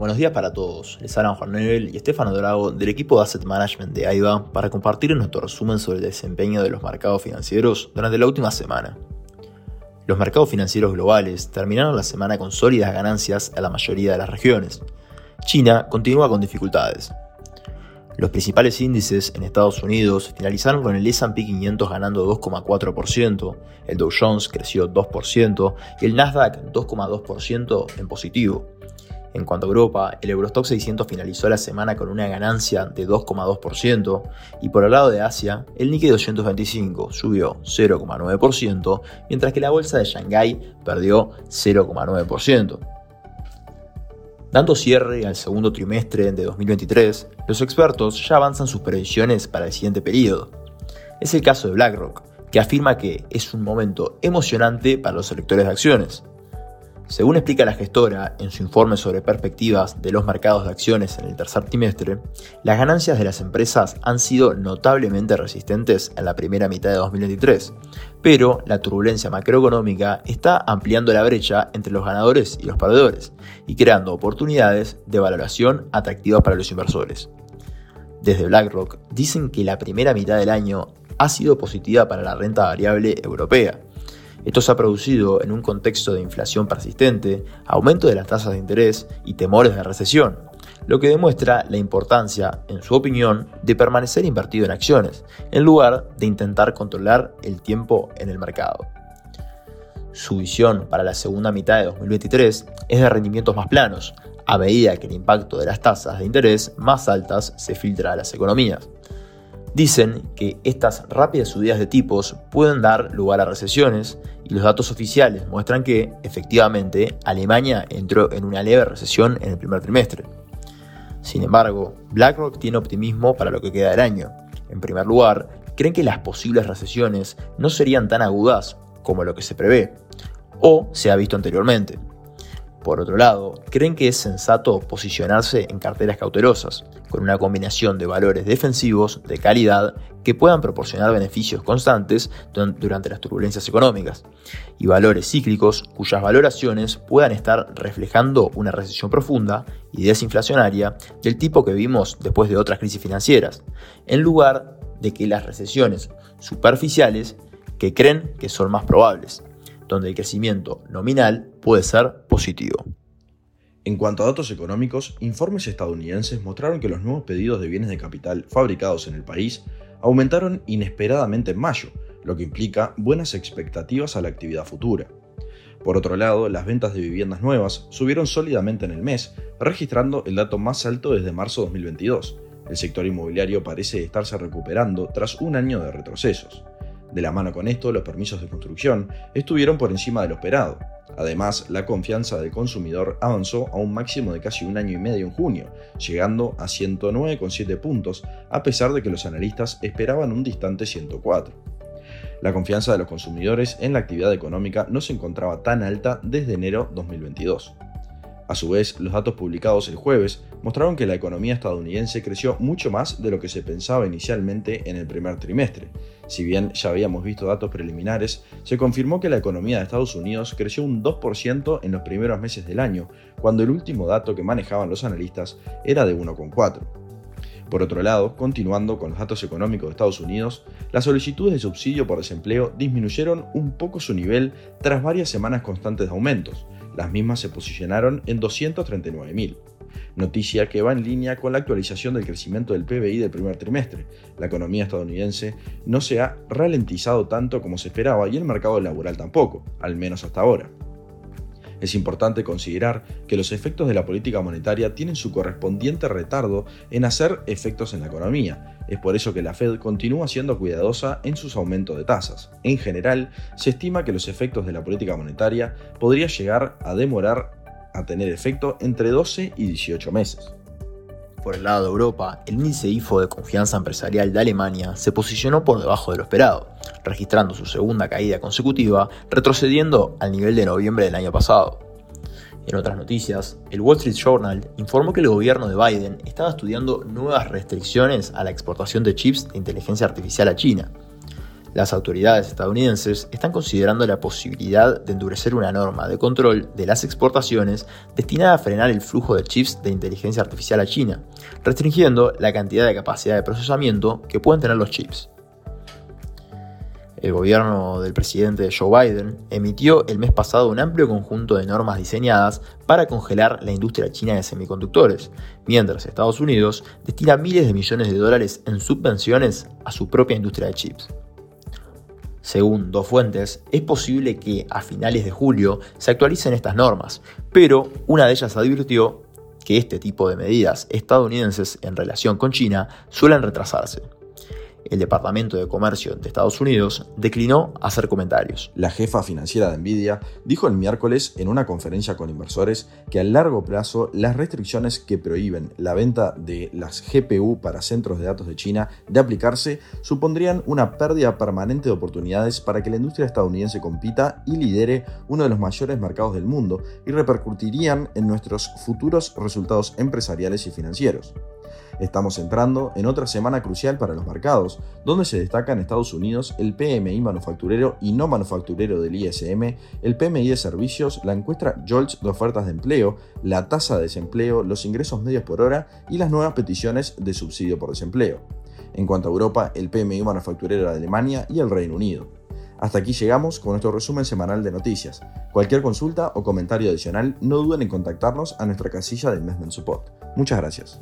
Buenos días para todos. Les hablan Juan Nebel y Estefano Drago del equipo de Asset Management de AIBA para compartir nuestro resumen sobre el desempeño de los mercados financieros durante la última semana. Los mercados financieros globales terminaron la semana con sólidas ganancias en la mayoría de las regiones. China continúa con dificultades. Los principales índices en Estados Unidos finalizaron con el S&P 500 ganando 2,4%, el Dow Jones creció 2% y el Nasdaq 2,2% en positivo. En cuanto a Europa, el Eurostock 600 finalizó la semana con una ganancia de 2,2% y por el lado de Asia, el Nikkei 225 subió 0,9%, mientras que la bolsa de Shanghái perdió 0,9%. Dando cierre al segundo trimestre de 2023, los expertos ya avanzan sus previsiones para el siguiente periodo. Es el caso de BlackRock, que afirma que es un momento emocionante para los electores de acciones. Según explica la gestora en su informe sobre perspectivas de los mercados de acciones en el tercer trimestre, las ganancias de las empresas han sido notablemente resistentes en la primera mitad de 2023, pero la turbulencia macroeconómica está ampliando la brecha entre los ganadores y los perdedores y creando oportunidades de valoración atractivas para los inversores. Desde BlackRock dicen que la primera mitad del año ha sido positiva para la renta variable europea, esto se ha producido en un contexto de inflación persistente, aumento de las tasas de interés y temores de recesión, lo que demuestra la importancia, en su opinión, de permanecer invertido en acciones, en lugar de intentar controlar el tiempo en el mercado. Su visión para la segunda mitad de 2023 es de rendimientos más planos, a medida que el impacto de las tasas de interés más altas se filtra a las economías. Dicen que estas rápidas subidas de tipos pueden dar lugar a recesiones y los datos oficiales muestran que, efectivamente, Alemania entró en una leve recesión en el primer trimestre. Sin embargo, BlackRock tiene optimismo para lo que queda del año. En primer lugar, creen que las posibles recesiones no serían tan agudas como lo que se prevé, o se ha visto anteriormente. Por otro lado, creen que es sensato posicionarse en carteras cautelosas, con una combinación de valores defensivos de calidad que puedan proporcionar beneficios constantes durante las turbulencias económicas, y valores cíclicos cuyas valoraciones puedan estar reflejando una recesión profunda y desinflacionaria del tipo que vimos después de otras crisis financieras, en lugar de que las recesiones superficiales que creen que son más probables donde el crecimiento nominal puede ser positivo. En cuanto a datos económicos, informes estadounidenses mostraron que los nuevos pedidos de bienes de capital fabricados en el país aumentaron inesperadamente en mayo, lo que implica buenas expectativas a la actividad futura. Por otro lado, las ventas de viviendas nuevas subieron sólidamente en el mes, registrando el dato más alto desde marzo de 2022. El sector inmobiliario parece estarse recuperando tras un año de retrocesos. De la mano con esto, los permisos de construcción estuvieron por encima de lo esperado. Además, la confianza del consumidor avanzó a un máximo de casi un año y medio en junio, llegando a 109,7 puntos, a pesar de que los analistas esperaban un distante 104. La confianza de los consumidores en la actividad económica no se encontraba tan alta desde enero 2022. A su vez, los datos publicados el jueves mostraron que la economía estadounidense creció mucho más de lo que se pensaba inicialmente en el primer trimestre. Si bien ya habíamos visto datos preliminares, se confirmó que la economía de Estados Unidos creció un 2% en los primeros meses del año, cuando el último dato que manejaban los analistas era de 1,4%. Por otro lado, continuando con los datos económicos de Estados Unidos, las solicitudes de subsidio por desempleo disminuyeron un poco su nivel tras varias semanas constantes de aumentos, las mismas se posicionaron en 239.000. Noticia que va en línea con la actualización del crecimiento del PBI del primer trimestre. La economía estadounidense no se ha ralentizado tanto como se esperaba y el mercado laboral tampoco, al menos hasta ahora. Es importante considerar que los efectos de la política monetaria tienen su correspondiente retardo en hacer efectos en la economía. Es por eso que la Fed continúa siendo cuidadosa en sus aumentos de tasas. En general, se estima que los efectos de la política monetaria podrían llegar a demorar a tener efecto entre 12 y 18 meses. Por el lado de Europa, el índice IFO de confianza empresarial de Alemania se posicionó por debajo de lo esperado, registrando su segunda caída consecutiva, retrocediendo al nivel de noviembre del año pasado. En otras noticias, el Wall Street Journal informó que el gobierno de Biden estaba estudiando nuevas restricciones a la exportación de chips de inteligencia artificial a China. Las autoridades estadounidenses están considerando la posibilidad de endurecer una norma de control de las exportaciones destinada a frenar el flujo de chips de inteligencia artificial a China, restringiendo la cantidad de capacidad de procesamiento que pueden tener los chips. El gobierno del presidente Joe Biden emitió el mes pasado un amplio conjunto de normas diseñadas para congelar la industria china de semiconductores, mientras Estados Unidos destina miles de millones de dólares en subvenciones a su propia industria de chips. Según dos fuentes, es posible que a finales de julio se actualicen estas normas, pero una de ellas advirtió que este tipo de medidas estadounidenses en relación con China suelen retrasarse el Departamento de Comercio de Estados Unidos declinó hacer comentarios. La jefa financiera de Nvidia dijo el miércoles en una conferencia con inversores que a largo plazo las restricciones que prohíben la venta de las GPU para centros de datos de China de aplicarse supondrían una pérdida permanente de oportunidades para que la industria estadounidense compita y lidere uno de los mayores mercados del mundo y repercutirían en nuestros futuros resultados empresariales y financieros. Estamos entrando en otra semana crucial para los mercados, donde se destaca en Estados Unidos el PMI manufacturero y no manufacturero del ISM, el PMI de servicios, la encuesta JOLTS de ofertas de empleo, la tasa de desempleo, los ingresos medios por hora y las nuevas peticiones de subsidio por desempleo. En cuanto a Europa, el PMI manufacturero de Alemania y el Reino Unido. Hasta aquí llegamos con nuestro resumen semanal de noticias. Cualquier consulta o comentario adicional, no duden en contactarnos a nuestra casilla de Investment Support. Muchas gracias.